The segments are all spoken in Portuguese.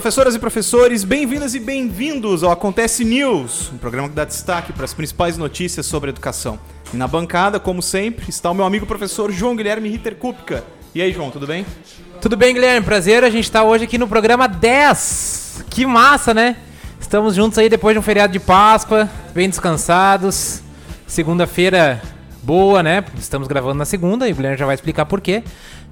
Professoras e professores, bem-vindas e bem-vindos ao Acontece News, um programa que dá destaque para as principais notícias sobre educação. E na bancada, como sempre, está o meu amigo professor João Guilherme Ritter Kupka. E aí, João, tudo bem? Tudo bem, Guilherme? Prazer, a gente está hoje aqui no programa 10. Que massa, né? Estamos juntos aí depois de um feriado de Páscoa, bem descansados. Segunda-feira boa, né? Estamos gravando na segunda e o Guilherme já vai explicar por quê.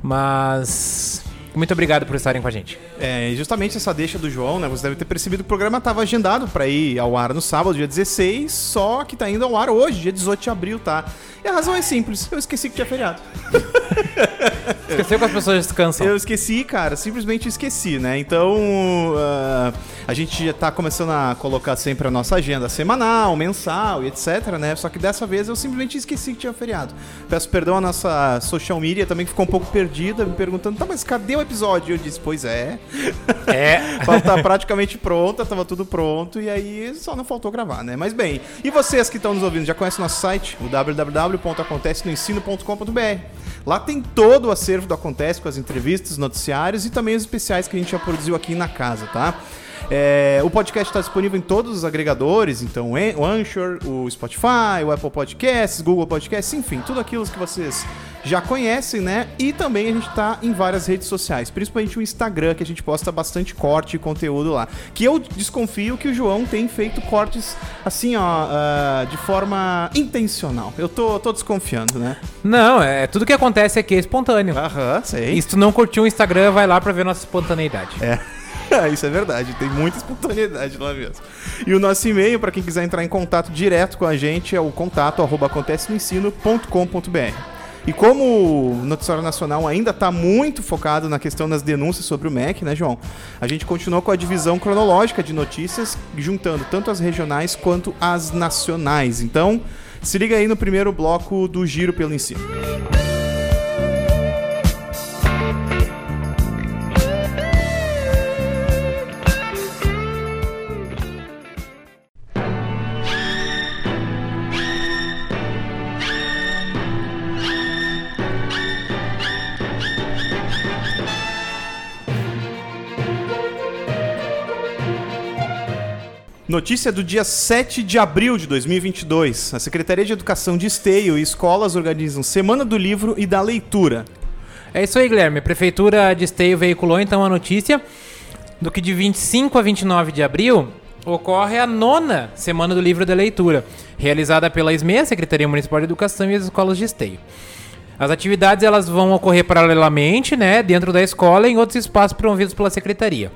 Mas muito obrigado por estarem com a gente. É, justamente essa deixa do João, né? Você deve ter percebido que o programa estava agendado para ir ao ar no sábado, dia 16, só que tá indo ao ar hoje, dia 18 de abril, tá? E a razão é simples, eu esqueci que tinha feriado. Esqueceu que as pessoas descansam. Eu esqueci, cara, simplesmente esqueci, né? Então, uh, a gente já tá começando a colocar sempre a nossa agenda semanal, mensal e etc, né? Só que dessa vez eu simplesmente esqueci que tinha feriado. Peço perdão à nossa social media também, que ficou um pouco perdida, me perguntando, tá, mas cadê o episódio? Eu disse, pois é. É. tá praticamente pronta, tava tudo pronto, e aí só não faltou gravar, né? Mas bem, e vocês que estão nos ouvindo, já conhecem nosso site, o www.acontecenoensino.com.br. Lá tem todo o acervo do Acontece com as entrevistas, noticiários e também os especiais que a gente já produziu aqui na casa, tá? É, o podcast está disponível em todos os agregadores, então o Anchor, o Spotify, o Apple Podcasts, Google Podcasts, enfim, tudo aquilo que vocês já conhecem, né? E também a gente tá em várias redes sociais, principalmente o Instagram, que a gente posta bastante corte e conteúdo lá. Que eu desconfio que o João tem feito cortes assim, ó, uh, de forma intencional. Eu tô, tô desconfiando, né? Não, é tudo que acontece aqui é espontâneo. Aham, sei. E se tu não curtiu o Instagram, vai lá pra ver nossa espontaneidade. É. Isso é verdade, tem muita espontaneidade lá mesmo. E o nosso e-mail, para quem quiser entrar em contato direto com a gente, é o contato arroba acontecenoensino.com.br. E como o Noticiário Nacional ainda está muito focado na questão das denúncias sobre o MEC, né, João? A gente continuou com a divisão cronológica de notícias, juntando tanto as regionais quanto as nacionais. Então, se liga aí no primeiro bloco do Giro pelo Ensino. Notícia do dia 7 de abril de 2022. A Secretaria de Educação de Esteio e escolas organizam Semana do Livro e da Leitura. É isso aí, Guilherme. A Prefeitura de Esteio veiculou então a notícia do que de 25 a 29 de abril ocorre a nona Semana do Livro e da Leitura, realizada pela SME, Secretaria Municipal de Educação e as escolas de Esteio. As atividades elas vão ocorrer paralelamente, né, dentro da escola e em outros espaços promovidos pela Secretaria.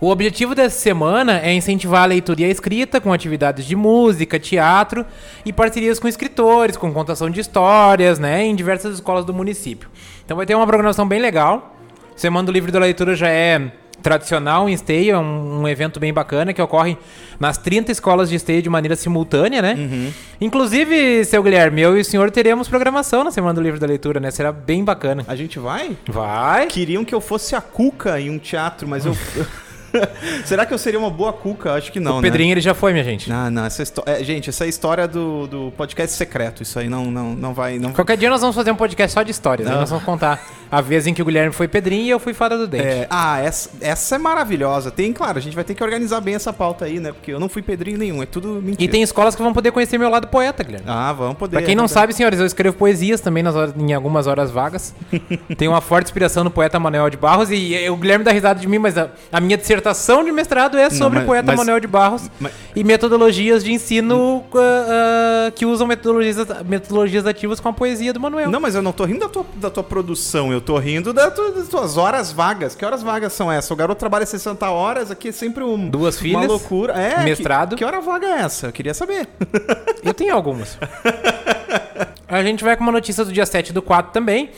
O objetivo dessa semana é incentivar a leitura e a escrita com atividades de música, teatro e parcerias com escritores, com contação de histórias, né, em diversas escolas do município. Então vai ter uma programação bem legal. Semana do Livro da Leitura já é tradicional em Esteio, é um, um, evento bem bacana que ocorre nas 30 escolas de Esteio de maneira simultânea, né? Uhum. Inclusive, seu Guilherme, eu e o senhor teremos programação na Semana do Livro da Leitura, né? Será bem bacana. A gente vai? Vai. Queriam que eu fosse a Cuca em um teatro, mas eu... Será que eu seria uma boa cuca? Acho que não. O Pedrinho né? ele já foi, minha gente. Não, não. Essa é, gente, essa é história do, do podcast secreto. Isso aí não, não, não vai. Não... Qualquer dia nós vamos fazer um podcast só de histórias. Né? Nós vamos contar a vez em que o Guilherme foi Pedrinho e eu fui Fada do Dente. É, ah, essa, essa é maravilhosa. Tem, claro, a gente vai ter que organizar bem essa pauta aí, né? Porque eu não fui Pedrinho nenhum. É tudo mentira. E tem escolas que vão poder conhecer meu lado poeta, Guilherme. Ah, vão poder. Pra quem não é sabe, senhores, eu escrevo poesias também nas horas, em algumas horas vagas. Tenho uma forte inspiração no poeta Manuel de Barros e, e o Guilherme dá risada de mim, mas a, a minha dissertação de mestrado é sobre não, mas, o poeta mas, Manuel de Barros mas, e metodologias de ensino uh, uh, que usam metodologias, metodologias ativas com a poesia do Manuel. Não, mas eu não tô rindo da tua, da tua produção, eu tô rindo da tu, das tuas horas vagas. Que horas vagas são essas? O garoto trabalha 60 horas, aqui é sempre um, Duas filhas, uma loucura. É, mestrado. Que, que hora vaga é essa? Eu queria saber. Eu tenho algumas. A gente vai com uma notícia do dia 7 do 4 também.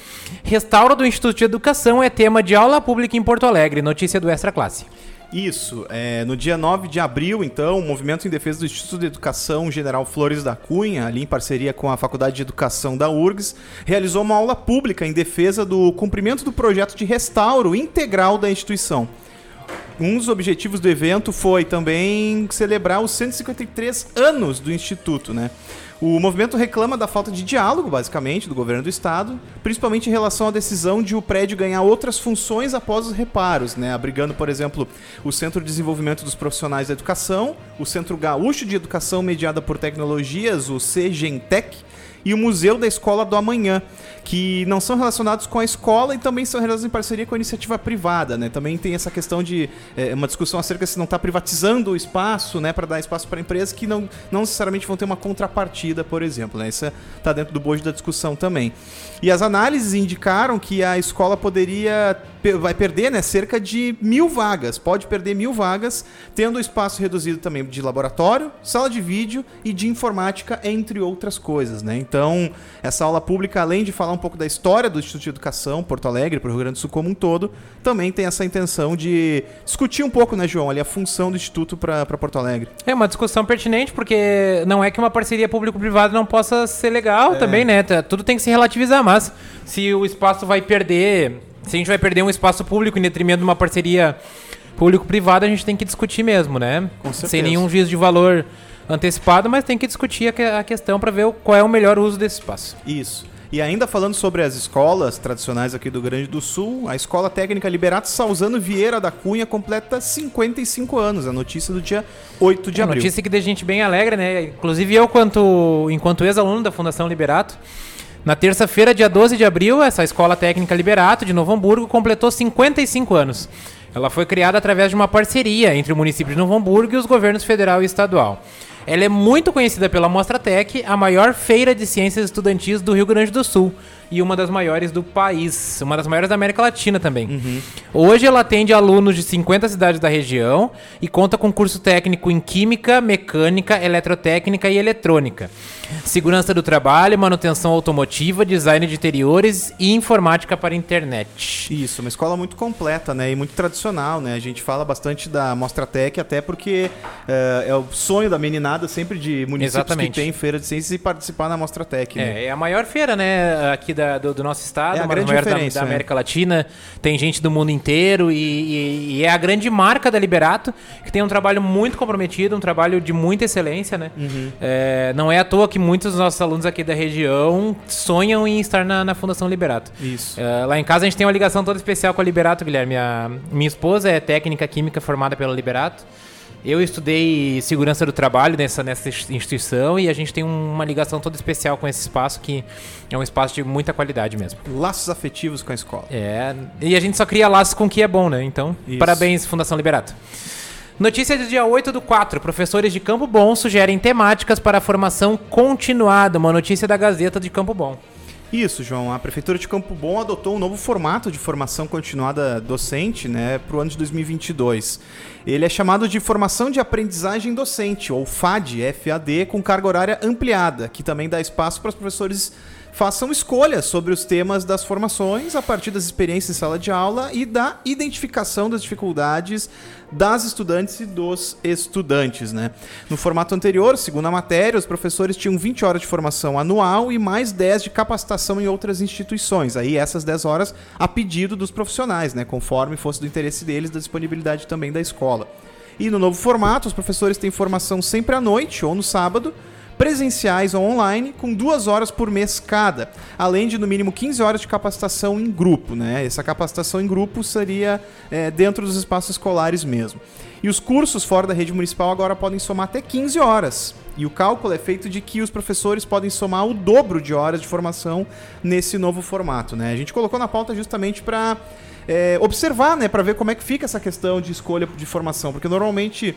Restauro do Instituto de Educação é tema de aula pública em Porto Alegre. Notícia do Extra Classe. Isso. É, no dia 9 de abril, então, o Movimento em Defesa do Instituto de Educação General Flores da Cunha, ali em parceria com a Faculdade de Educação da URGS, realizou uma aula pública em defesa do cumprimento do projeto de restauro integral da instituição. um dos objetivos do evento foi também celebrar os 153 anos do Instituto, né? O movimento reclama da falta de diálogo, basicamente, do governo do estado, principalmente em relação à decisão de o prédio ganhar outras funções após os reparos, né? Abrigando, por exemplo, o Centro de Desenvolvimento dos Profissionais da Educação, o Centro Gaúcho de Educação Mediada por Tecnologias, o CGENTEC, e o Museu da Escola do Amanhã, que não são relacionados com a escola e também são realizados em parceria com a iniciativa privada, né? Também tem essa questão de é, uma discussão acerca se não está privatizando o espaço, né, para dar espaço para empresas que não, não necessariamente vão ter uma contrapartida, por exemplo, né? Isso está dentro do bojo da discussão também. E as análises indicaram que a escola poderia vai perder, né, cerca de mil vagas, pode perder mil vagas, tendo o espaço reduzido também de laboratório, sala de vídeo e de informática, entre outras coisas, né? Então, essa aula pública, além de falar um pouco da história do Instituto de Educação, Porto Alegre, para o Rio Grande do Sul como um todo, também tem essa intenção de discutir um pouco, né, João, ali a função do Instituto para Porto Alegre. É uma discussão pertinente, porque não é que uma parceria público-privada não possa ser legal é. também, né? Tudo tem que se relativizar, mas se o espaço vai perder, se a gente vai perder um espaço público em detrimento de uma parceria público-privada, a gente tem que discutir mesmo, né? Com certeza. Sem nenhum juízo de valor antecipado, mas tem que discutir a, questão para ver qual é o melhor uso desse espaço. Isso. E ainda falando sobre as escolas tradicionais aqui do Rio Grande do Sul, a Escola Técnica Liberato Salzano Vieira da Cunha completa 55 anos. A notícia do dia 8 de é, abril. Notícia que deixa a gente bem alegre, né? Inclusive eu, quanto, enquanto ex-aluno da Fundação Liberato, na terça-feira, dia 12 de abril, essa Escola Técnica Liberato de Novo Hamburgo completou 55 anos. Ela foi criada através de uma parceria entre o município de Novo Hamburgo e os governos federal e estadual. Ela é muito conhecida pela Mostra Tech, a maior feira de ciências estudantis do Rio Grande do Sul e uma das maiores do país, uma das maiores da América Latina também. Uhum. Hoje ela atende alunos de 50 cidades da região e conta com curso técnico em Química, Mecânica, Eletrotécnica e Eletrônica. Segurança do trabalho, manutenção automotiva, design de interiores e informática para internet. Isso, uma escola muito completa, né? E muito tradicional, né? A gente fala bastante da Mostra Tech, até porque uh, é o sonho da meninada sempre de municípios Exatamente. que tem feira de ciências e participar na Mostra Tech. Né? É, é a maior feira, né? Aqui da, do, do, nosso estado, é uma das maiores da, da, América é. Latina. Tem gente do mundo inteiro e, e, e, é a grande marca da Liberato, que tem um trabalho muito comprometido, um trabalho de muita excelência, né? Uhum. É, não é à toa que muitos dos nossos alunos aqui da região sonham em estar na, na Fundação Liberato. Isso. Uh, lá em casa a gente tem uma ligação toda especial com a Liberato, Guilherme. A, minha esposa é técnica química formada pela Liberato. Eu estudei segurança do trabalho nessa, nessa instituição e a gente tem uma ligação toda especial com esse espaço que é um espaço de muita qualidade mesmo. Laços afetivos com a escola. É, e a gente só cria laços com o que é bom, né? Então, Isso. parabéns, Fundação Liberato. Notícia do dia 8 do 4. Professores de Campo Bom sugerem temáticas para a formação continuada. Uma notícia da Gazeta de Campo Bom. Isso, João. A Prefeitura de Campo Bom adotou um novo formato de formação continuada docente né, para o ano de 2022. Ele é chamado de Formação de Aprendizagem Docente, ou FAD, FAD, com carga horária ampliada, que também dá espaço para os professores façam escolhas sobre os temas das formações a partir das experiências em sala de aula e da identificação das dificuldades das estudantes e dos estudantes, né? No formato anterior, segundo a matéria, os professores tinham 20 horas de formação anual e mais 10 de capacitação em outras instituições. Aí essas 10 horas a pedido dos profissionais, né, conforme fosse do interesse deles, da disponibilidade também da escola. E no novo formato, os professores têm formação sempre à noite ou no sábado, presenciais ou online, com duas horas por mês cada, além de no mínimo 15 horas de capacitação em grupo. Né? Essa capacitação em grupo seria é, dentro dos espaços escolares mesmo. E os cursos fora da rede municipal agora podem somar até 15 horas. E o cálculo é feito de que os professores podem somar o dobro de horas de formação nesse novo formato. Né? A gente colocou na pauta justamente para é, observar, né, para ver como é que fica essa questão de escolha de formação, porque normalmente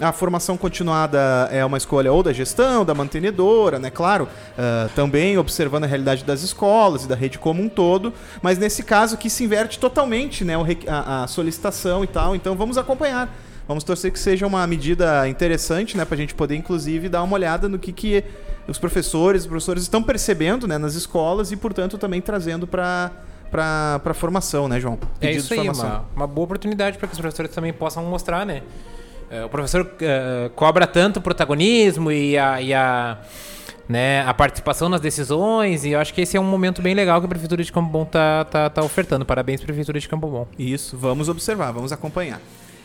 a formação continuada é uma escolha ou da gestão, da mantenedora, né? Claro, uh, também observando a realidade das escolas e da rede como um todo, mas nesse caso que se inverte totalmente né, a, a solicitação e tal, então vamos acompanhar. Vamos torcer que seja uma medida interessante, né, para a gente poder, inclusive, dar uma olhada no que, que os professores, os professores estão percebendo né, nas escolas e, portanto, também trazendo para para a formação, né, João? Pedido é isso aí, uma, uma boa oportunidade para que os professores também possam mostrar, né? É, o professor uh, cobra tanto o protagonismo e a, e a, né, a participação nas decisões, e eu acho que esse é um momento bem legal que a Prefeitura de Campo Bom está tá, tá ofertando. Parabéns, Prefeitura de Campo Bom. Isso, vamos observar, vamos acompanhar.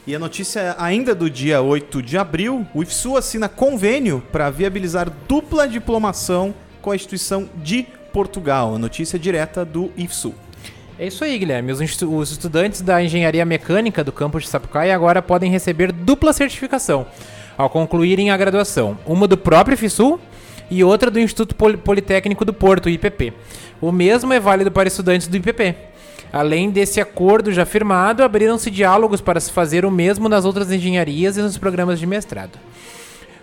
E a notícia ainda do dia 8 de abril, o IFSU assina convênio para viabilizar dupla diplomação com a instituição de Portugal. A notícia direta do IFSU. É isso aí, Guilherme. Os, os estudantes da engenharia mecânica do campus de Sapucaí agora podem receber dupla certificação ao concluírem a graduação. Uma do próprio IFSU e outra do Instituto Politécnico do Porto, IPP. O mesmo é válido para estudantes do IPP. Além desse acordo já firmado, abriram-se diálogos para se fazer o mesmo nas outras engenharias e nos programas de mestrado.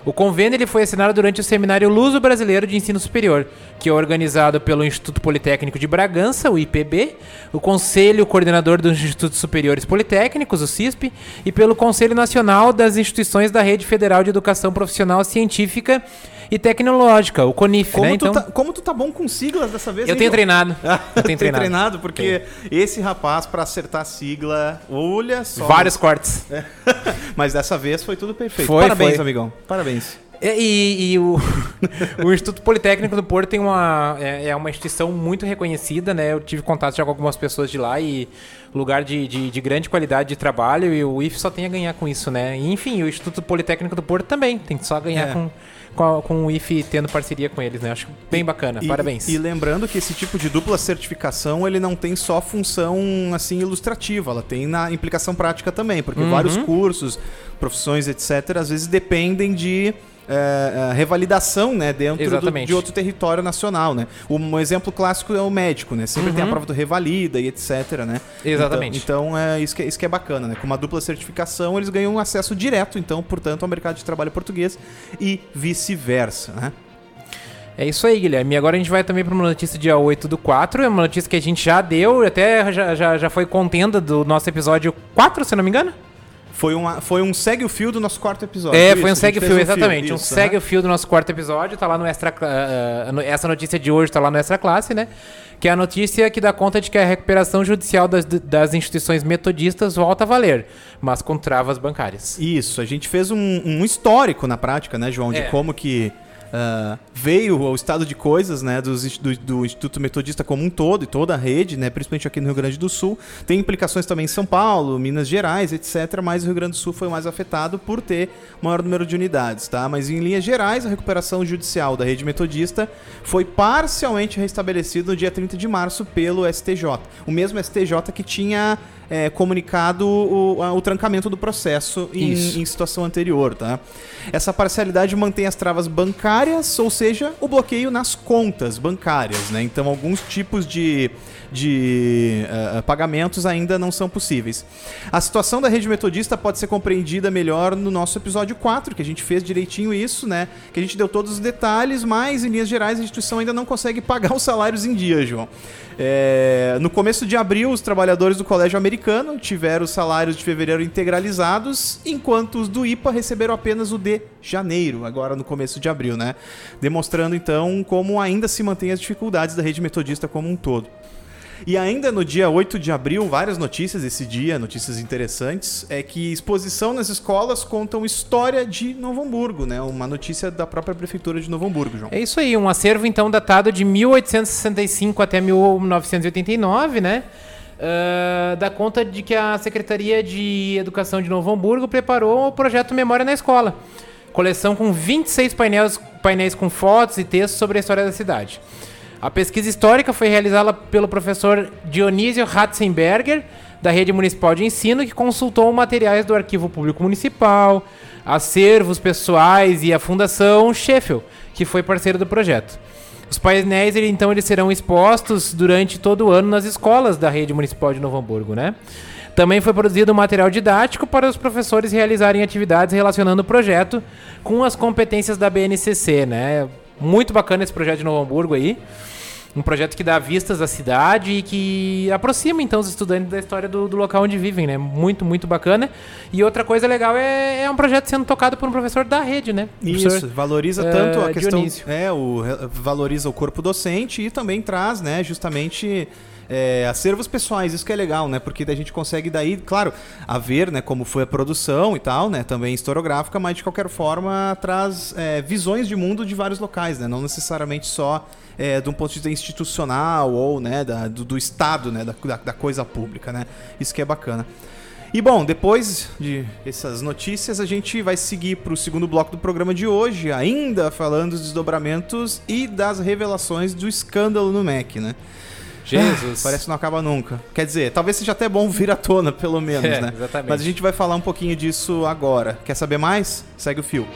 O convênio ele foi assinado durante o Seminário Luso Brasileiro de Ensino Superior, que é organizado pelo Instituto Politécnico de Bragança, o IPB, o Conselho Coordenador dos Institutos Superiores Politécnicos, o CISP, e pelo Conselho Nacional das Instituições da Rede Federal de Educação Profissional Científica e tecnológica, o CONIF, como né? Tu Então, tá, como tu tá bom com siglas dessa vez? eu hein, tenho João? treinado. Eu Tem tenho treinado. treinado, porque esse rapaz, pra acertar a sigla, olha só. Vários cortes. Mas dessa vez foi tudo perfeito. Foi, Parabéns, foi. amigão. Parabéns. E, e- e o, o Instituto Politécnico do Porto tem uma, é, é uma instituição muito reconhecida, né? Eu tive contato já com algumas pessoas de lá e lugar de, de, de grande qualidade de trabalho e o IF só tem a ganhar com isso, né? E, enfim, o Instituto Politécnico do Porto também tem só a ganhar É. com, com, com o IF tendo parceria com eles, né? Acho bem bacana. E- Parabéns. E lembrando que esse tipo de dupla certificação, ele não tem só função assim ilustrativa, ela tem na implicação prática também, porque Uhum. vários cursos, profissões, etc, às vezes dependem de é, é, revalidação, né, dentro do- de outro território nacional, né? Um exemplo clássico é o médico, né? Sempre tem a prova do revalida e etc, né? Uhum. Exatamente. Então, então é isso que, é- isso que é bacana, né? Com uma dupla certificação, eles ganham um acesso direto, então, portanto, ao mercado de trabalho português e vice-versa, né? É isso aí, Guilherme. E agora a gente vai também para uma notícia dia 8 do 4. É uma notícia que a gente já deu, até já, já, já foi contenda do nosso episódio 4, se não me engano. Foi, uma, foi um segue o fio do nosso quarto episódio. É, Isso, foi um segue o fio, exatamente. um isso, segue aham. o fio do nosso quarto episódio, tá lá no extra. no- essa notícia de hoje tá lá no extra classe, né? Que é a notícia que dá conta de que a recuperação judicial das, das instituições metodistas volta a valer, mas com travas bancárias. Isso, a gente fez um, um histórico na prática, né, João, de É. como que ah, veio o estado de coisas, né, dos do, do Instituto Metodista como um todo e toda a rede, né, principalmente aqui no Rio Grande do Sul. Tem implicações também em São Paulo, Minas Gerais, etc, mas o Rio Grande do Sul foi mais afetado por ter maior número de unidades, tá? Mas em linhas gerais, a recuperação judicial da rede metodista foi parcialmente restabelecida no dia 30 de março pelo STJ. O mesmo STJ que tinha é, comunicado o, o trancamento do processo em, em situação anterior, tá? Essa parcialidade mantém as travas bancárias, ou seja, o bloqueio nas contas bancárias, né? Então, alguns tipos de, de eh, pagamentos ainda não são possíveis. A situação da rede metodista pode ser compreendida melhor no nosso episódio 4, que a gente fez direitinho isso, né? Que a gente deu todos os detalhes, mas em linhas gerais a instituição ainda não consegue pagar os salários em dia, João. É, no começo de abril, os trabalhadores do Colégio Americano tiveram os salários de fevereiro integralizados, enquanto os do IPA receberam apenas o de janeiro, agora no começo de abril, né? Demonstrando então como ainda se mantém as dificuldades da rede metodista como um todo. E ainda no dia 8 de abril, várias notícias esse dia, notícias interessantes, é que exposição nas escolas contam história de Novo Hamburgo, né? Uma notícia da própria prefeitura de Novo Hamburgo, João. É isso aí, um acervo então datado de 1865 até 1989, né? Ah, dá conta de que a Secretaria de Educação de Novo Hamburgo preparou o projeto Memória na Escola. Coleção com 26 painéis, painéis com fotos e textos sobre a história da cidade. A pesquisa histórica foi realizada pelo professor Dionísio Ratzenberger, da Rede Municipal de Ensino, que consultou materiais do Arquivo Público Municipal, acervos pessoais e a Fundação Sheffield, que foi parceiro do projeto. Os painéis, então, eles serão expostos durante todo o ano nas escolas da Rede Municipal de Novo Hamburgo, né? Também foi produzido um material didático para os professores realizarem atividades relacionando o projeto com as competências da BNCC, né? Muito bacana esse projeto de Novo Hamburgo aí. Um projeto que dá vistas à cidade e que aproxima então os estudantes da história do, do local onde vivem, né? Muito, muito bacana. E outra coisa legal é, é um projeto sendo tocado por um professor da rede, né? Isso, valoriza eh, tanto a questão. Dionísio. É, o, valoriza o corpo docente e também traz, né, justamente. É, acervos pessoais, isso que é legal, né? Porque a gente consegue daí, claro, a ver, né, como foi a produção e tal, né? Também historiográfica, mas de qualquer forma traz é, visões de mundo de vários locais, né? Não necessariamente só é, de um ponto de vista institucional ou, né, da- do, do Estado, né? Da, da, da coisa pública, né? Isso que é bacana. E bom, depois de essas notícias, a gente vai seguir para o segundo bloco do programa de hoje, ainda falando dos desdobramentos e das revelações do escândalo no MEC, né? Jesus. Parece que não acaba nunca. Quer dizer, talvez seja até bom vir à tona, pelo menos, É, né? exatamente. Mas a gente vai falar um pouquinho disso agora. Quer saber mais? Segue o fio.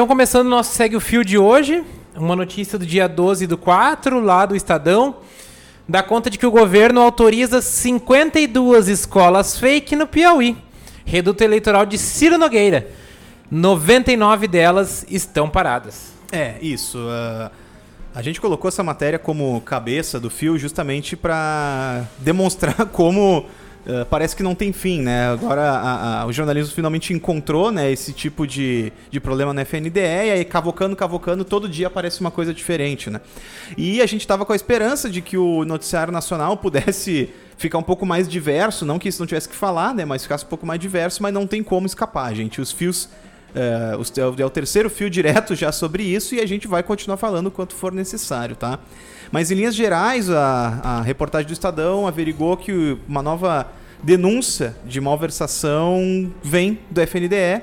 Então, começando o nosso Segue o Fio de hoje, uma notícia do dia 12 do 4, lá do Estadão, dá conta de que o governo autoriza 52 escolas fake no Piauí. Reduto eleitoral de Ciro Nogueira. 99 delas estão paradas. É, isso. ah, a gente colocou essa matéria como cabeça do fio justamente para demonstrar como ah, parece que não tem fim, né? Agora a- a- o jornalismo finalmente encontrou né, esse tipo de, de problema na FNDE e aí cavocando, cavocando, todo dia aparece uma coisa diferente, né? E a gente estava com a esperança de que o noticiário nacional pudesse ficar um pouco mais diverso, não que isso não tivesse que falar, né? Mas ficasse um pouco mais diverso, mas não tem como escapar, gente. Os fios é, é o- terceiro fio direto já sobre isso e a gente vai continuar falando quanto for necessário, tá? Mas em linhas gerais, a, a reportagem do Estadão averigou que uma nova denúncia de malversação vem do FNDE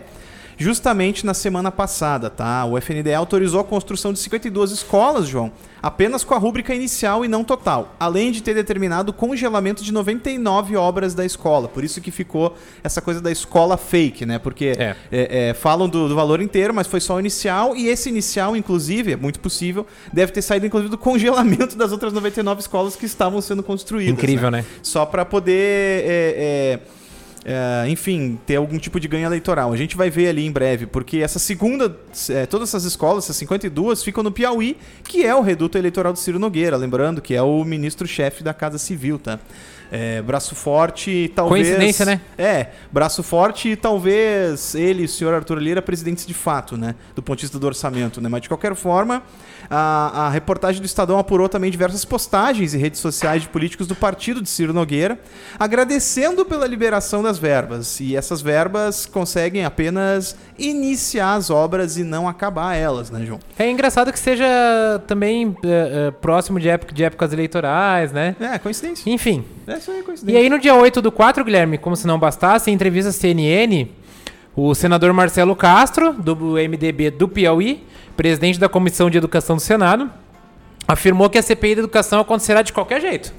justamente na semana passada, tá? O FNDE autorizou a construção de 52 escolas, João, apenas com a rúbrica inicial e não total, além de ter determinado o congelamento de 99 obras da escola. Por isso que ficou essa coisa da escola fake, né? Porque É. é, é, falam do, do valor inteiro, mas foi só o inicial, e esse inicial, inclusive, é muito possível, deve ter saído, inclusive, do congelamento das outras 99 escolas que estavam sendo construídas. Incrível, né? Só para poder, é, enfim, ter algum tipo de ganho eleitoral. A gente vai ver ali em breve, porque essa segunda, é, todas essas escolas, essas 52, ficam no Piauí, que é o reduto eleitoral do Ciro Nogueira, lembrando que é o ministro-chefe da Casa Civil, tá? É, braço forte, e talvez. Coincidência, né? É, braço forte e talvez ele, o senhor Arthur Lira, presidentes de fato, né? Do ponto de vista do orçamento, né? Mas de qualquer forma, a, a reportagem do Estadão apurou também diversas postagens em redes sociais de políticos do partido de Ciro Nogueira, agradecendo pela liberação das verbas. E essas verbas conseguem apenas iniciar as obras e não acabar elas, né, João? É engraçado que seja também é, é, próximo de, época, de épocas eleitorais, né? É, coincidência. Enfim. É isso aí, E coincidência. aí, no dia 8 do 4, Guilherme, como se não bastasse, em entrevista à CNN, o senador Marcelo Castro, do MDB do Piauí, presidente da Comissão de Educação do Senado, afirmou que a CPI da educação acontecerá de qualquer jeito.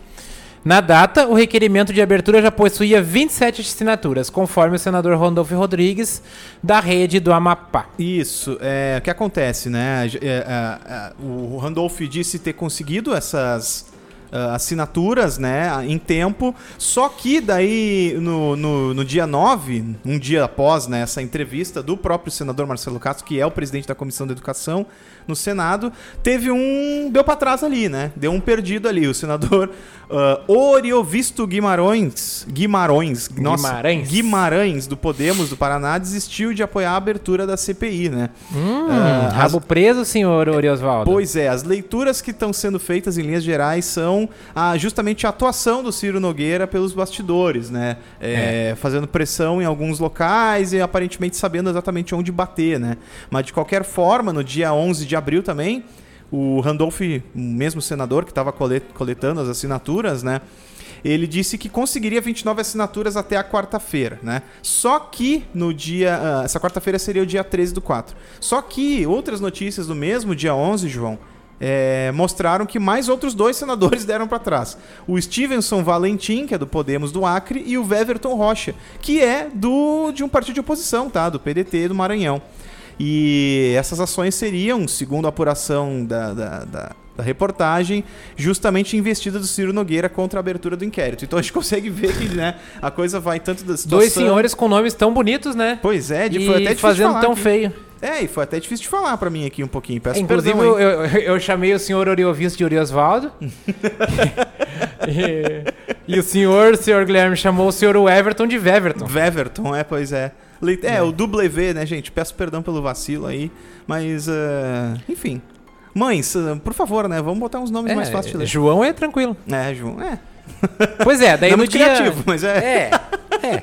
Na data, o requerimento de abertura já possuía 27 assinaturas, conforme o senador Randolfo Rodrigues, da rede do Amapá. Isso, é, o que acontece, né? É, é, é, o Randolph disse ter conseguido essas ah, assinaturas, né, em tempo, só que daí no, no, no dia 9, um dia após né, essa entrevista do próprio senador Marcelo Castro, que é o presidente da Comissão de Educação no Senado, teve um. deu pra trás ali, né? Deu um perdido ali. O senador uh, Oriovisto Guimarães. Guimarães. Nossa, Guimarães. Guimarães, do Podemos do Paraná, desistiu de apoiar a abertura da CPI, né? Hum, Ah, rabo preso, senhor Oriosvaldo. Pois é, as leituras que estão sendo feitas em linhas gerais são a, justamente a atuação do Ciro Nogueira pelos bastidores, né? É, Fazendo pressão em alguns locais e aparentemente sabendo exatamente onde bater, né? Mas de qualquer forma, no dia 11 de abril também, o Randolph, o mesmo senador que estava coletando as assinaturas, né? Ele disse que conseguiria 29 assinaturas até a quarta-feira, né? Só que no dia. ah, essa quarta-feira seria o dia 13 do 4. Só que outras notícias do mesmo dia 11, João, é, mostraram que mais outros dois senadores deram para trás. O Stevenson Valentim, que é do Podemos do Acre, e o Weverton Rocha, que é do de um partido de oposição, tá? Do PDT do Maranhão. E essas ações seriam, segundo a apuração da, da, da- da reportagem, justamente investida do Ciro Nogueira contra a abertura do inquérito. Então a gente consegue ver que né, a coisa vai tanto da situação... Dois senhores com nomes tão bonitos, né? Pois é, de, e foi até fazendo tão aqui. feio. É, e foi até difícil de falar pra mim aqui um pouquinho. Peço Inclusive, perdão, eu, eu, eu chamei o senhor Oriovisto de Oriosvaldo. e, e o senhor, o senhor Guilherme, chamou o senhor Everton de Weverton. Weverton, é, pois é. Le- É, o W, né, gente? Peço perdão pelo vacilo aí, mas, eh, enfim. Mães, por favor, né? Vamos botar uns nomes É, mais fáceis de ler. João é tranquilo. É, João. É. Pois é, daí Não é no muito dia... criativo, mas é. É, é.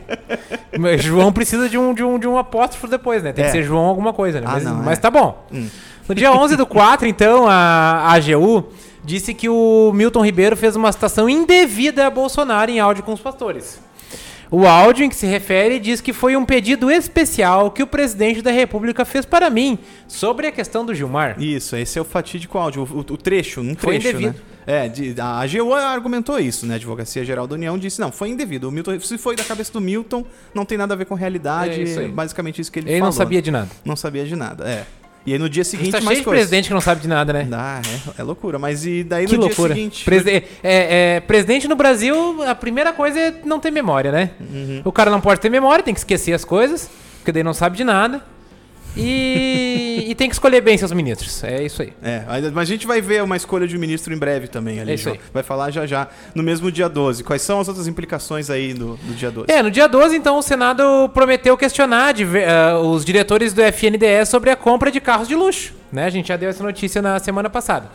Mas João precisa de um, de, um, de um apóstrofo depois, né? Tem É. que ser João alguma coisa, né? Ah, mas, não, mas é. tá bom. Hum. No dia 11 do 4, então, a AGU disse que o Milton Ribeiro fez uma citação indevida a Bolsonaro em áudio com os pastores. O áudio em que se refere diz que foi um pedido especial que o presidente da República fez para mim sobre a questão do Gilmar. Isso, esse é o fatídico áudio, o, o trecho, um Foi trecho, né? É, de- a AGU argumentou isso, né? A Advocacia Geral da União disse, não, foi indevido. O Milton, se foi da cabeça do Milton, não tem nada a ver com realidade. É isso basicamente isso que ele, Ele falou. não sabia de nada. Não sabia de nada, é. E aí no dia gente seguinte, tá mais cheio de coisas. presidente que não sabe de nada, né? Ah, é, é loucura. Mas e daí Que no loucura. dia seguinte... Preside- é, é, presidente no Brasil, a primeira coisa é não ter memória, né? Uhum. O cara não pode ter memória, tem que esquecer as coisas, porque daí não sabe de nada. E, e tem que escolher bem seus ministros. É isso aí. É, mas a gente vai ver uma escolha de um ministro em breve também ali. É isso aí. Vai falar já já, no mesmo dia 12. Quais são as outras implicações aí do, do dia 12? É, no dia 12, então, o Senado prometeu questionar diver- ah, os diretores do FNDE sobre a compra de carros de luxo. Né? A gente já deu essa notícia na semana passada.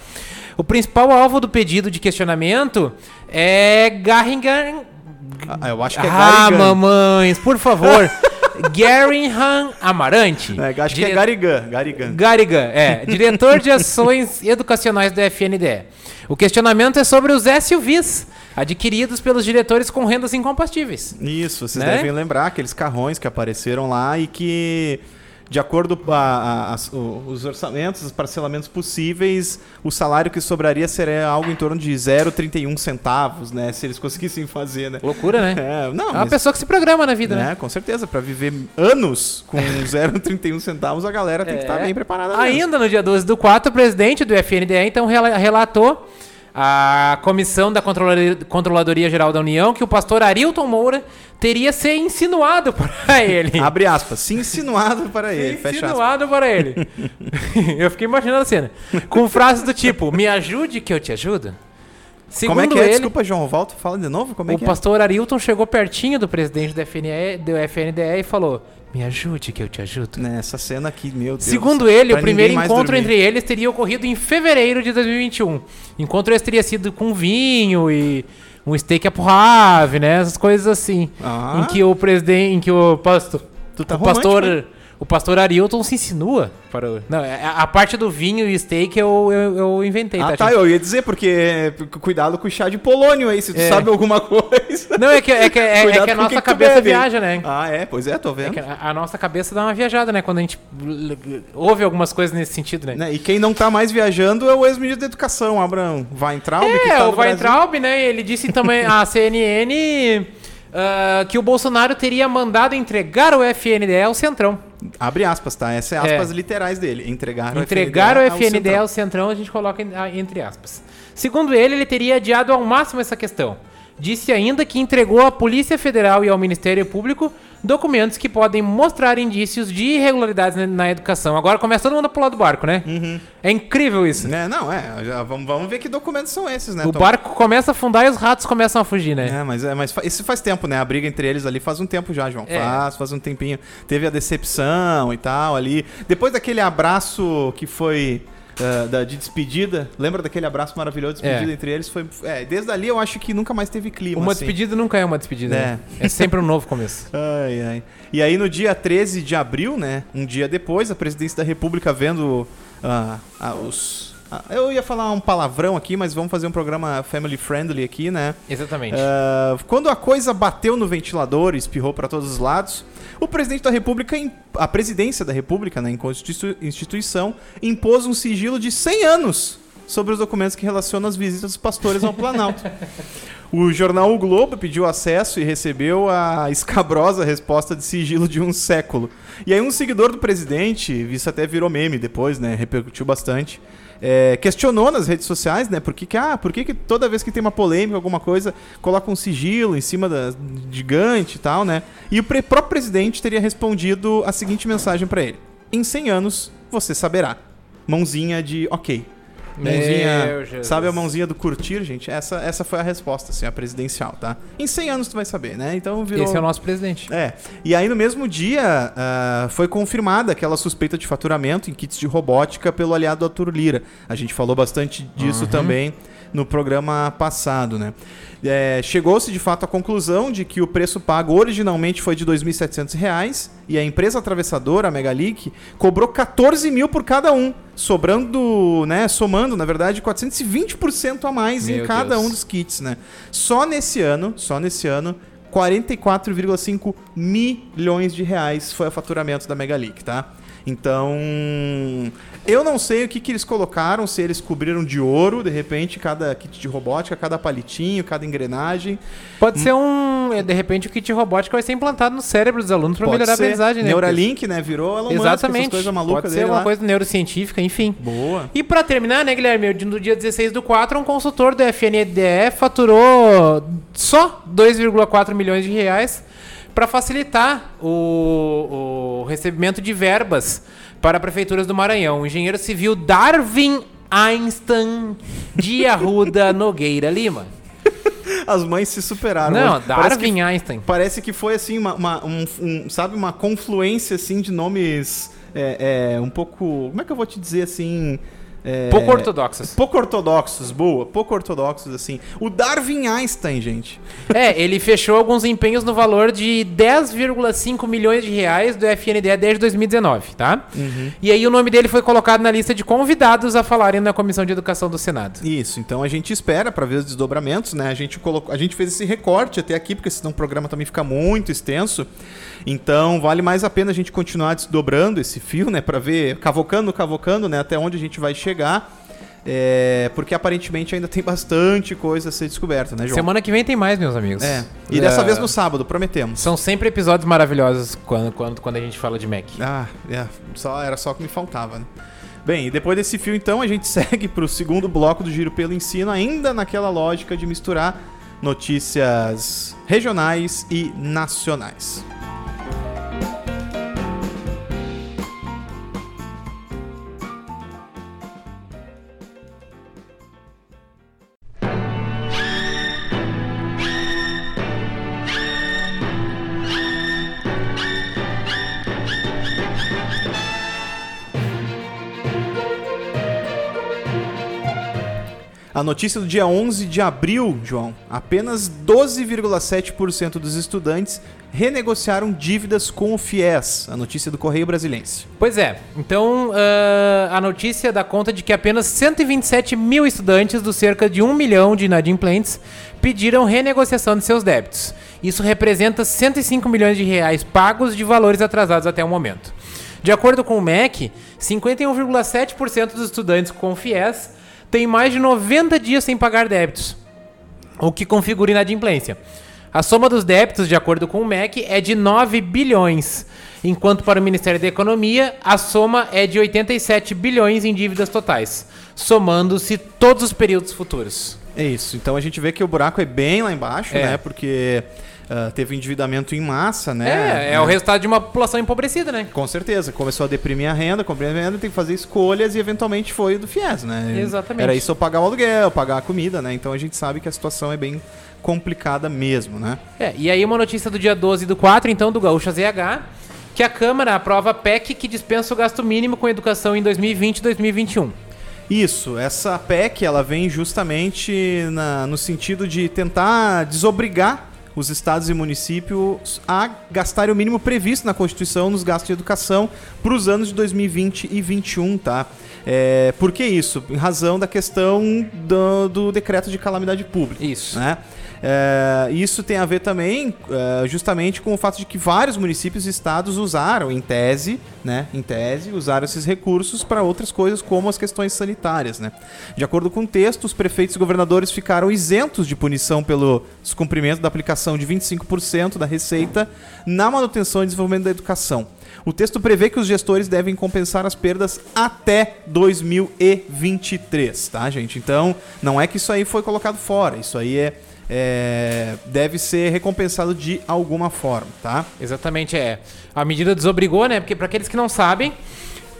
O principal alvo do pedido de questionamento é Garringham. Ah, eu acho que é ah, mamães, por favor. Garringham Amarante. É, acho que é dire- Garigan. Garigan. Garigan, é, diretor de ações educacionais do FNDE. O questionamento é sobre os SUVs adquiridos pelos diretores com rendas incompatíveis. Isso, vocês Né? devem lembrar aqueles carrões que apareceram lá e que, de acordo com os orçamentos, os parcelamentos possíveis, o salário que sobraria seria algo em torno de 0,31 centavos, né? Se eles conseguissem fazer, né? Loucura, né? É, não, É uma mas, pessoa que se programa na vida, né? né, com certeza, para viver anos com 0,31 centavos, a galera tem que estar É. bem preparada mesmo. Ainda no dia 12 do 4, o presidente do FNDE então rela- relatou à comissão da Controladoria, Controladoria Geral da União que o pastor Arilton Moura teria se insinuado para ele. Abre aspas, se insinuado para ele, aspas. insinuado para ele. eu fiquei imaginando a cena. Com frases do tipo, me ajude que eu te ajudo. Segundo Como é que é? ele, Desculpa, João, volta, fala de novo, como é o que pastor Arilton chegou pertinho do presidente do, FNE, do FNDE e falou, me ajude que eu te ajudo. Nessa cena aqui, meu Deus. Segundo ele, o primeiro encontro entre eles teria ocorrido em fevereiro de 2021. Encontro esse teria sido com vinho e um steak à porrave, né? Essas coisas assim. Ah. Em que o presidente, em que o pastor, tá o pastor, o pastor Arilton se insinua para. Não, é- a, a parte do vinho e steak eu, eu, eu inventei, Ah, tá? tá, eu ia dizer, porque cuidado com o chá de polônio aí, se tu É. sabe alguma coisa. Não, é que, é que, é, é que a nossa que cabeça bebe. viaja, né? Ah, é, pois é, tô É vendo. que a, a nossa cabeça dá uma viajada, né? Quando a gente ouve algumas coisas nesse sentido, né? Né, E quem não tá mais viajando é o ex-ministro da Educação, Abraham Weintraub, que É, tá o. Weintraub, né? Ele disse também à CNN ah, que o Bolsonaro teria mandado entregar o FNDE ao Centrão. Abre aspas, tá? Essa é aspas literais dele. Entregar o Entregar o FNDE ao FNDE Centrão. ao Centrão, a gente coloca ah, entre aspas. Segundo ele, ele teria adiado ao máximo essa questão. Disse ainda que entregou à Polícia Federal e ao Ministério Público documentos que podem mostrar indícios de irregularidades na, educação. Agora começa todo mundo a pular do barco, né? Uhum. É incrível isso. Né, não, é. já vamos, vamos ver que documentos são esses, né? O Tom? barco começa a afundar e os ratos começam a fugir, né? É, mas, é, mas isso faz tempo, né? A briga entre eles ali faz um tempo já, João. É. Faz, faz um tempinho. Teve a decepção e tal ali. Depois daquele abraço que foi ah, da, de despedida, lembra daquele abraço maravilhoso de despedida É. entre eles? Foi, é, desde ali eu acho que nunca mais teve clima. Uma assim. despedida nunca é uma despedida. É. né? É sempre um novo começo. Ai, ai. E aí no dia 13 de abril, né? Um dia depois, a presidência da República vendo ah, ah, os. Ah, eu ia falar um palavrão aqui, mas vamos fazer um programa family friendly aqui, né? Exatamente. Ah, quando a coisa bateu no ventilador e espirrou para todos os lados, o presidente da República, a presidência da República, né, constitu- instituição, impôs um sigilo de 100 anos sobre os documentos que relacionam as visitas dos pastores ao Planalto. O jornal O Globo pediu acesso e recebeu a escabrosa resposta de sigilo de um século. E aí um seguidor do presidente, isso até virou meme depois, né, repercutiu bastante, é, questionou nas redes sociais, né, por que, que, ah, por que, que toda vez que tem uma polêmica, alguma coisa, coloca um sigilo em cima da gigante e tal, né? E o próprio presidente teria respondido a seguinte mensagem pra ele: Em 100 anos, você saberá. Mãozinha de ok. Mãozinha, sabe a mãozinha do curtir, gente? Essa, essa foi a resposta, assim, a presidencial, tá? Em 100 anos tu vai saber, né? Então virou... Esse é o nosso presidente. É, e aí no mesmo dia ah, foi confirmada aquela suspeita de faturamento em kits de robótica pelo aliado Arthur Lira. A gente falou bastante disso também no programa passado, né? É, Chegou-se de fato à conclusão de que o preço pago originalmente foi de R$ 2.700 e a empresa atravessadora, a Megalic, cobrou 14 mil por cada um, sobrando, né, somando, na verdade, 420% a mais em Meu cada Deus. um dos kits, né? Só nesse ano, só nesse ano, 44,5 milhões de reais foi o faturamento da Megalic, tá? Então, eu não sei o que, que eles colocaram, se eles cobriram de ouro, de repente, cada kit de robótica, cada palitinho, cada engrenagem. Pode ser um. De repente, o kit robótico vai ser implantado no cérebro dos alunos para melhorar a ser. aprendizagem, né? Neuralink, né? Virou Elon Musk, essas Exatamente. coisas malucas Pode ser alguma lá. coisa neurocientífica, enfim. Boa. E pra terminar, né, Guilherme? No dia 16 do 4, um consultor do FNDE faturou só 2,4 milhões de reais para facilitar o, o recebimento de verbas para prefeituras do Maranhão. O engenheiro civil Darwin Einstein de Arruda Nogueira Lima. As mães se superaram. Não, hoje. Parece que Darwin Einstein. Parece que foi assim, uma, uma- um, um, sabe, uma confluência assim de nomes é, é, um pouco. Como é que eu vou te dizer assim? É, Pouco ortodoxas. Pouco ortodoxos, boa. Pouco ortodoxos, assim. O Darwin Einstein, gente. É, ele fechou alguns empenhos no valor de 10,5 milhões de reais do FNDE desde 2019, tá? E aí o nome dele foi colocado na lista de convidados a falarem na Comissão de Educação do Senado. Isso, então a gente espera para ver os desdobramentos, né? A gente colocou, a gente fez esse recorte até aqui, porque senão o programa também fica muito extenso. Então vale mais a pena a gente continuar desdobrando esse fio, né? Para ver, cavocando, cavocando, né? Até onde a gente vai chegar. É, porque aparentemente ainda tem bastante coisa a ser descoberta, né, João? Semana que vem tem mais, meus amigos. É. E dessa É, vez no sábado, prometemos. São sempre episódios maravilhosos quando, quando, quando a gente fala de Mac. Ah, é, só, era só o que me faltava, né? Bem, e depois desse fio, então, a gente segue para o segundo bloco do Giro pelo Ensino, ainda naquela lógica de misturar notícias regionais e nacionais. A notícia do dia 11 de abril, João, apenas 12,7% dos estudantes renegociaram dívidas com o FIES, a notícia do Correio Brasilense. Pois é, então ah, a notícia dá conta de que apenas 127 mil estudantes dos cerca de 1 milhão de inadimplentes pediram renegociação de seus débitos. Isso representa 105 milhões de reais pagos de valores atrasados até o momento. De acordo com o MEC, 51,7% dos estudantes com FIES têm mais de 90 dias sem pagar débitos o que configura inadimplência. A soma dos débitos, de acordo com o MEC, é de 9 bilhões, enquanto para o Ministério da Economia a soma é de 87 bilhões em dívidas totais, somando-se todos os períodos futuros. É isso. Então a gente vê que o buraco é bem lá embaixo, É. né? Porque ah, teve endividamento em massa, né? É, é o resultado de uma população empobrecida, né? Com certeza. Começou a deprimir a renda, comprimir a renda, tem que fazer escolhas e eventualmente foi do FIES, né? Exatamente. Era isso eu pagar o aluguel, pagar a comida, né? Então a gente sabe que a situação é bem complicada mesmo, né? É, e aí uma notícia do dia 12 do 4, então, do Gaúcha ZH, que a Câmara aprova a PEC que dispensa o gasto mínimo com educação em 2020 e 2021. Isso, essa PEC ela vem justamente na- no sentido de tentar desobrigar os estados e municípios a gastarem o mínimo previsto na Constituição nos gastos de educação para os anos de 2020 e 2021, tá? É, por que isso? Em razão da questão do, do decreto de calamidade pública. Isso. né? É, isso tem a ver também é, justamente com o fato de que vários municípios e estados usaram, em tese, né, em tese, usaram esses recursos para outras coisas como as questões sanitárias, né. De acordo com o texto, os prefeitos e governadores ficaram isentos de punição pelo descumprimento da aplicação de 25% da receita na manutenção e desenvolvimento da educação. O texto prevê que os gestores devem compensar as perdas até 2023, tá, gente? Então, não é que isso aí foi colocado fora, isso aí é, é, deve ser recompensado de alguma forma, tá? Exatamente, é. A medida desobrigou, né? Porque para aqueles que não sabem,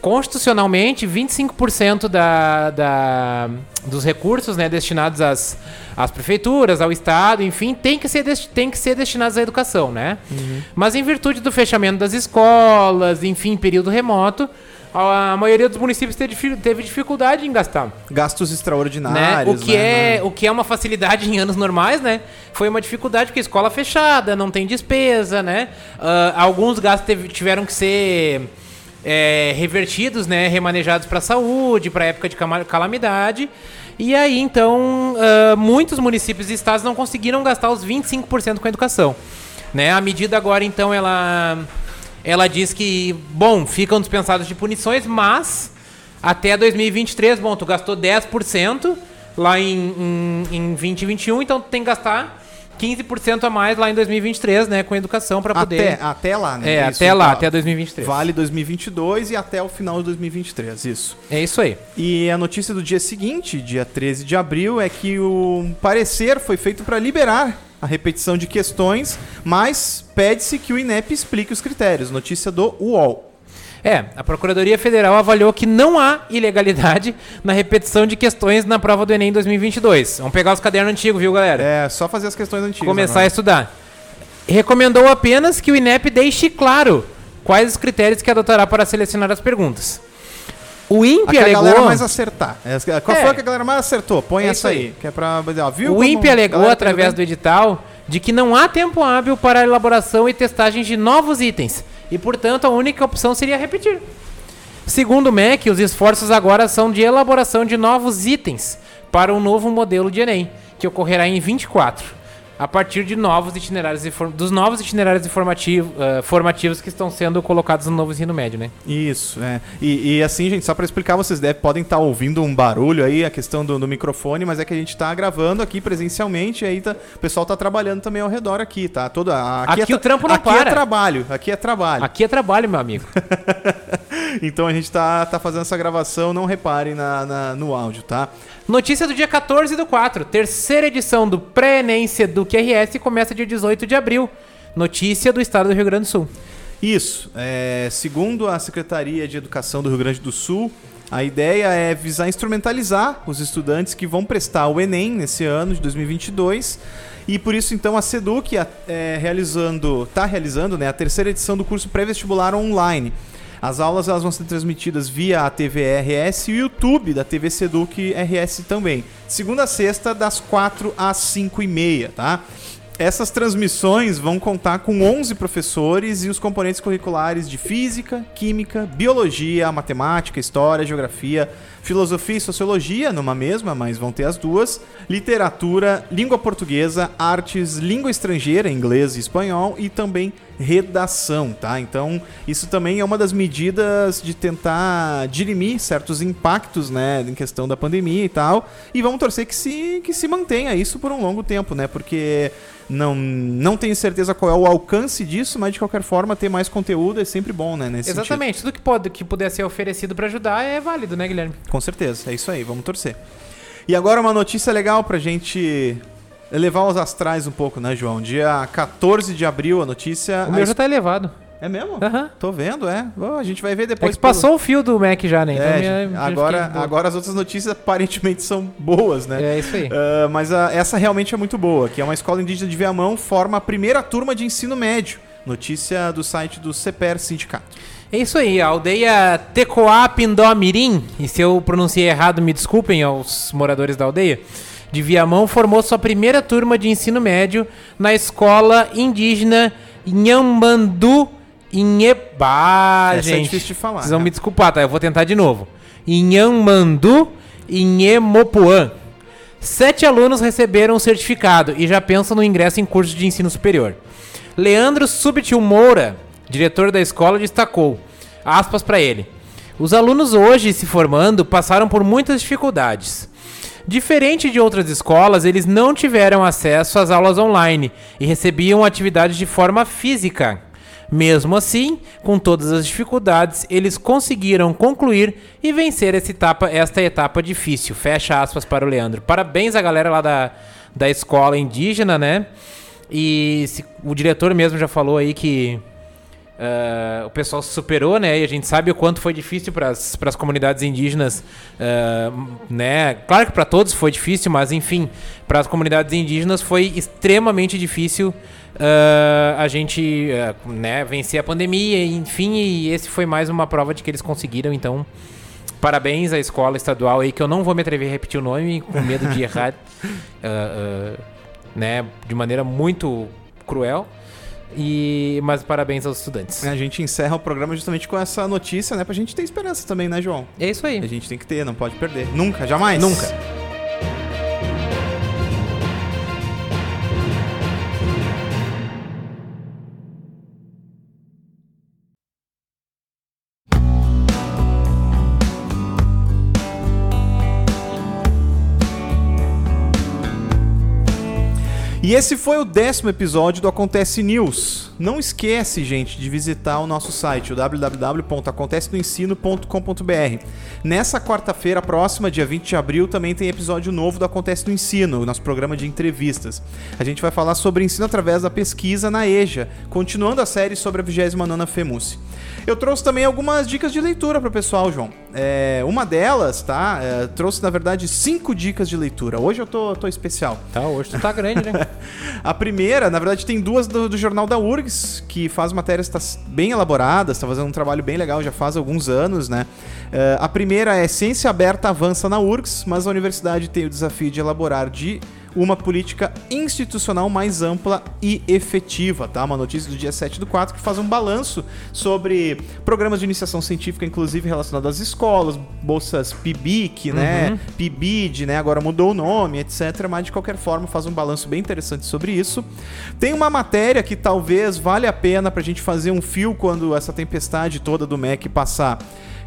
constitucionalmente, 25% da, da, dos recursos né, destinados às, às prefeituras, ao Estado, enfim, tem que ser, tem que ser destinados à educação, né? Uhum. Mas em virtude do fechamento das escolas, enfim, período remoto, a maioria dos municípios teve dificuldade em gastar. Gastos extraordinários. Né? O, que né? é, o que é uma facilidade em anos normais, né? Foi uma dificuldade porque escola fechada, não tem despesa, né? Uh, alguns gastos tiveram que ser é, revertidos, né? Remanejados para saúde, para época de calamidade. E aí, então, uh, muitos municípios e estados não conseguiram gastar os 25% com a educação. Né? A medida agora, então, ela ela diz que, bom, ficam dispensados de punições, mas até 2023, bom, tu gastou 10% lá em, em, em 2021, então tu tem que gastar 15% a mais lá em 2023, né, com educação para poder... Até, até lá, né? É, isso, até lá, até 2023. Vale 2022 e até o final de 2023, isso. É isso aí. E a notícia do dia seguinte, dia 13 de abril, é que o parecer foi feito para liberar a repetição de questões, mas pede-se que o INEP explique os critérios. Notícia do UOL. É, a Procuradoria Federal avaliou que não há ilegalidade na repetição de questões na prova do Enem 2022. Vamos pegar os cadernos antigos, viu, galera? É, só fazer as questões antigas. Começar agora. a estudar. Recomendou apenas que o INEP deixe claro quais os critérios que adotará para selecionar as perguntas. O INPE a alegou. A galera mais acertar. É, qual é. foi a que a galera mais acertou? Põe é essa aí. aí. Que é pra, ó, viu o INPE alegou, através do edital, de que não há tempo hábil para a elaboração e testagem de novos itens. E, portanto, a única opção seria repetir. Segundo o MEC, os esforços agora são de elaboração de novos itens para um novo modelo de Enem, que ocorrerá em 24 a partir de novos itinerários dos novos itinerários informativo, uh, formativos que estão sendo colocados no novo ensino médio, né? Isso, é. E, e assim, gente, só para explicar, vocês devem, podem estar tá ouvindo um barulho aí, a questão do, do, microfone, mas é que a gente está gravando aqui presencialmente, e aí tá, o pessoal está trabalhando também ao redor aqui, tá? Toda, aqui, aqui é, o trampo não aqui para. Aqui é trabalho, aqui é trabalho. Aqui é trabalho, meu amigo. então a gente está tá fazendo essa gravação, não reparem na, na, no áudio, tá? Notícia do dia 14 do 4. Terceira edição do Pré-ENEM Seduc RS começa dia 18 de abril. Notícia do estado do Rio Grande do Sul. Isso. É, segundo a Secretaria de Educação do Rio Grande do Sul, a ideia é visar instrumentalizar os estudantes que vão prestar o Enem nesse ano de 2022. E por isso, então, a SEDUC é, realizando, está realizando né, a terceira edição do curso pré-vestibular online. As aulas elas vão ser transmitidas via a TV RS e o YouTube da TV Seduc RS também. Segunda a sexta, das 4 às 5 e meia, tá? Essas transmissões vão contar com 11 professores e os componentes curriculares de Física, Química, Biologia, Matemática, História, Geografia, Filosofia e Sociologia, numa mesma, mas vão ter as duas, Literatura, Língua Portuguesa, Artes, Língua Estrangeira, Inglês e Espanhol, e também Redação, tá? Então, isso também é uma das medidas de tentar dirimir certos impactos, né, em questão da pandemia e tal, e vamos torcer que se, que se mantenha isso por um longo tempo, né, porque não, não tenho certeza qual é o alcance disso, mas de qualquer forma ter mais conteúdo é sempre bom, né? Exatamente. Sentido. Tudo que, pode, que puder ser oferecido para ajudar é válido, né, Guilherme? Com certeza. É isso aí. Vamos torcer. E agora uma notícia legal pra gente elevar os astrais um pouco, né, João? Dia 14 de abril, a notícia. O meu já tá elevado. É mesmo? Uhum. Tô vendo, é. Oh, a gente vai ver depois. É que passou o fio do Mac já, né? Então é, minha, agora, agora as outras notícias aparentemente são boas, né? É isso aí. Uh, mas a, essa realmente é muito boa, que é uma escola indígena de Viamão, forma a primeira turma de ensino médio. Notícia do site do CPR Sindicato. É isso aí, a aldeia Tecoá Pindó Mirim, e se eu pronunciei errado, me desculpem aos moradores da aldeia, de Viamão formou sua primeira turma de ensino médio na escola indígena Inhambandu Inheba, Essa é gente. é difícil de falar. Vocês vão né? me desculpar, tá? Eu vou tentar de novo. Inhamandu Inhemopuã. Sete alunos receberam o certificado e já pensam no ingresso em curso de ensino superior. Leandro Subtil Moura, diretor da escola, destacou, aspas para ele, os alunos hoje se formando passaram por muitas dificuldades. Diferente de outras escolas, eles não tiveram acesso às aulas online e recebiam atividades de forma física. Mesmo assim, com todas as dificuldades, eles conseguiram concluir e vencer essa etapa, esta etapa difícil. Fecha aspas para o Leandro. Parabéns à galera lá da, da escola indígena, né? E se, o diretor mesmo já falou aí que, Uh, o pessoal se superou, né? E a gente sabe o quanto foi difícil para as comunidades indígenas, uh, né? Claro que para todos foi difícil, mas enfim, para as comunidades indígenas foi extremamente difícil uh, a gente, né, vencer a pandemia, enfim, e esse foi mais uma prova de que eles conseguiram. Então, parabéns à escola estadual aí que eu não vou me atrever a repetir o nome com medo de errar, né? De maneira muito cruel. E, mas parabéns aos estudantes. A gente encerra o programa justamente com essa notícia, né? Pra gente ter esperança também, né, João? É isso aí. A gente tem que ter, não pode perder. Nunca, jamais. Nunca. E esse foi o décimo episódio do Acontece News. Não esquece, gente, de visitar o nosso site, o www.acontecenoensino.com.br. Nessa quarta-feira próxima, dia 20 de abril, também tem episódio novo do Acontece no Ensino, o nosso programa de entrevistas. A gente vai falar sobre ensino através da pesquisa na EJA, continuando a série sobre a 29ª FEMUSE. Eu trouxe também algumas dicas de leitura para o pessoal, João. É, uma delas, tá? É, trouxe, na verdade, cinco dicas de leitura. Hoje eu tô, tô especial. Tá, hoje tu tá grande, né? a primeira, na verdade, tem duas do, do jornal da URGS, que faz matérias tá bem elaboradas, está fazendo um trabalho bem legal já faz alguns anos, né? É, a primeira é Ciência Aberta Avança na URGS, mas a universidade tem o desafio de elaborar de uma política institucional mais ampla e efetiva, tá? Uma notícia do dia 7 do 4 que faz um balanço sobre programas de iniciação científica, inclusive relacionados às escolas, bolsas PIBIC, né? Uhum. PIBID, né? Agora mudou o nome, etc. Mas de qualquer forma faz um balanço bem interessante sobre isso. Tem uma matéria que talvez valha a pena pra gente fazer um fio quando essa tempestade toda do MEC passar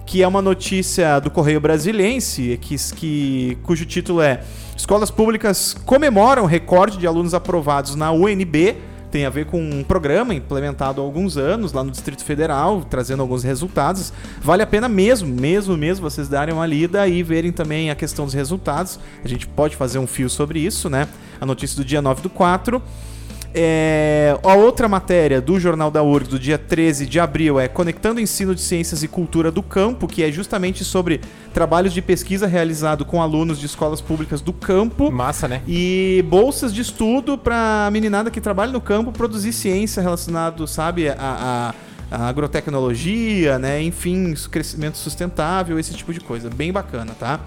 que é uma notícia do Correio Brasilense, que, que, cujo título é Escolas Públicas comemoram recorde de alunos aprovados na UNB. Tem a ver com um programa implementado há alguns anos lá no Distrito Federal, trazendo alguns resultados. Vale a pena mesmo, mesmo, mesmo vocês darem uma lida e verem também a questão dos resultados. A gente pode fazer um fio sobre isso, né? A notícia do dia 9 do 4. É, a outra matéria do Jornal da URGS do dia 13 de abril é Conectando Ensino de Ciências e Cultura do Campo, que é justamente sobre trabalhos de pesquisa realizado com alunos de escolas públicas do campo. Massa, né? E bolsas de estudo para a meninada que trabalha no campo produzir ciência relacionado, sabe, a, a a agrotecnologia, né? Enfim, crescimento sustentável, esse tipo de coisa. Bem bacana, tá?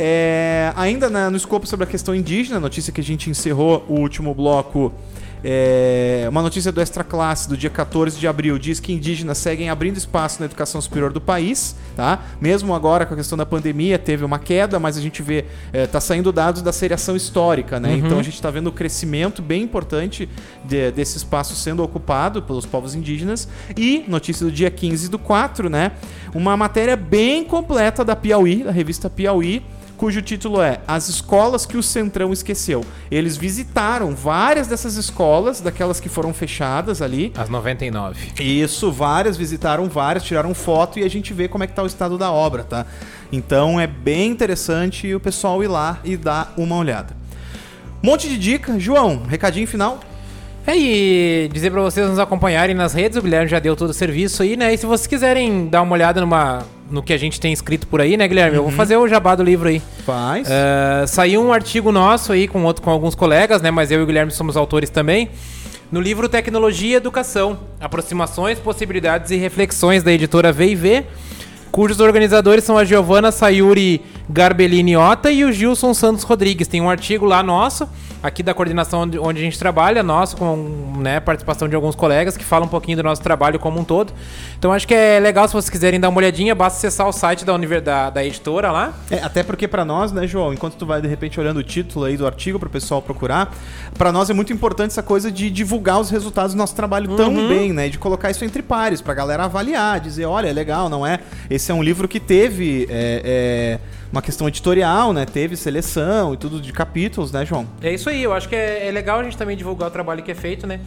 É, ainda na, no escopo sobre a questão indígena, notícia que a gente encerrou o último bloco é, uma notícia do Extra Classe do dia 14 de abril diz que indígenas seguem abrindo espaço na educação superior do país, tá? Mesmo agora com a questão da pandemia teve uma queda, mas a gente vê é, tá saindo dados da seriação histórica, né? Uhum. Então a gente está vendo o crescimento bem importante de, desse espaço sendo ocupado pelos povos indígenas e notícia do dia 15 do 4, né? Uma matéria bem completa da Piauí, da revista Piauí cujo título é As Escolas que o Centrão Esqueceu. Eles visitaram várias dessas escolas, daquelas que foram fechadas ali. As 99. Isso, várias, visitaram várias, tiraram foto e a gente vê como é que tá o estado da obra, tá? Então é bem interessante o pessoal ir lá e dar uma olhada. Monte de dica. João, recadinho final? É, e dizer para vocês nos acompanharem nas redes, o Guilherme já deu todo o serviço aí, né? E se vocês quiserem dar uma olhada numa, no que a gente tem escrito por aí, né, Guilherme? Uhum. Eu vou uhum. fazer o jabá do livro aí. Faz. Uh, saiu um artigo nosso aí com, outro, com alguns colegas, né? Mas eu e o Guilherme somos autores também. No livro Tecnologia e Educação: Aproximações, Possibilidades e Reflexões da editora V&V, cujos organizadores são a Giovana Sayuri Garbellini Ota e o Gilson Santos Rodrigues. Tem um artigo lá nosso aqui da coordenação onde a gente trabalha, nosso, com né, participação de alguns colegas que falam um pouquinho do nosso trabalho como um todo. Então acho que é legal se vocês quiserem dar uma olhadinha, basta acessar o site da, da, da editora lá. É, até porque para nós, né, João, enquanto tu vai de repente olhando o título aí do artigo para o pessoal procurar, para nós é muito importante essa coisa de divulgar os resultados do nosso trabalho uhum. tão bem, né, de colocar isso entre pares, para galera avaliar, dizer, olha, é legal, não é? Esse é um livro que teve é, é uma questão editorial, né? Teve seleção e tudo de capítulos, né, João? É isso aí, eu acho que é, é legal a gente também divulgar o trabalho que é feito, né?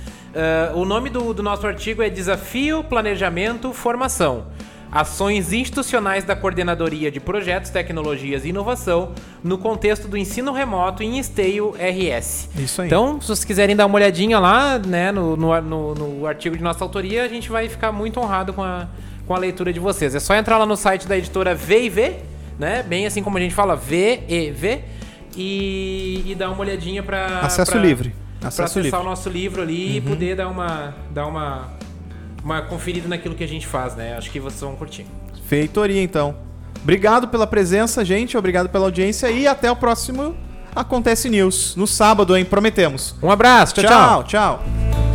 Uh, o nome do, do, nosso artigo é Desafio, Planejamento, Formação. Ações institucionais da Coordenadoria de Projetos, Tecnologias e Inovação no contexto do ensino remoto em Esteio RS. Isso aí. Então, se vocês quiserem dar uma olhadinha lá, né, no, no, no- no artigo de nossa autoria, a gente vai ficar muito honrado com a, com a leitura de vocês. É só entrar lá no site da editora V&V, né, bem assim como a gente fala, V-E-V, e, e dar uma olhadinha para Acesso livre. Para Acesso acessar livre. o nosso livro ali e poder dar uma, dar uma, uma conferida naquilo que a gente faz, né? Acho que vocês vão curtir. Feitoria, então. Obrigado pela presença, gente. Obrigado pela audiência. E até o próximo Acontece News. No sábado, hein? Prometemos. Um abraço, tchau. tchau. tchau.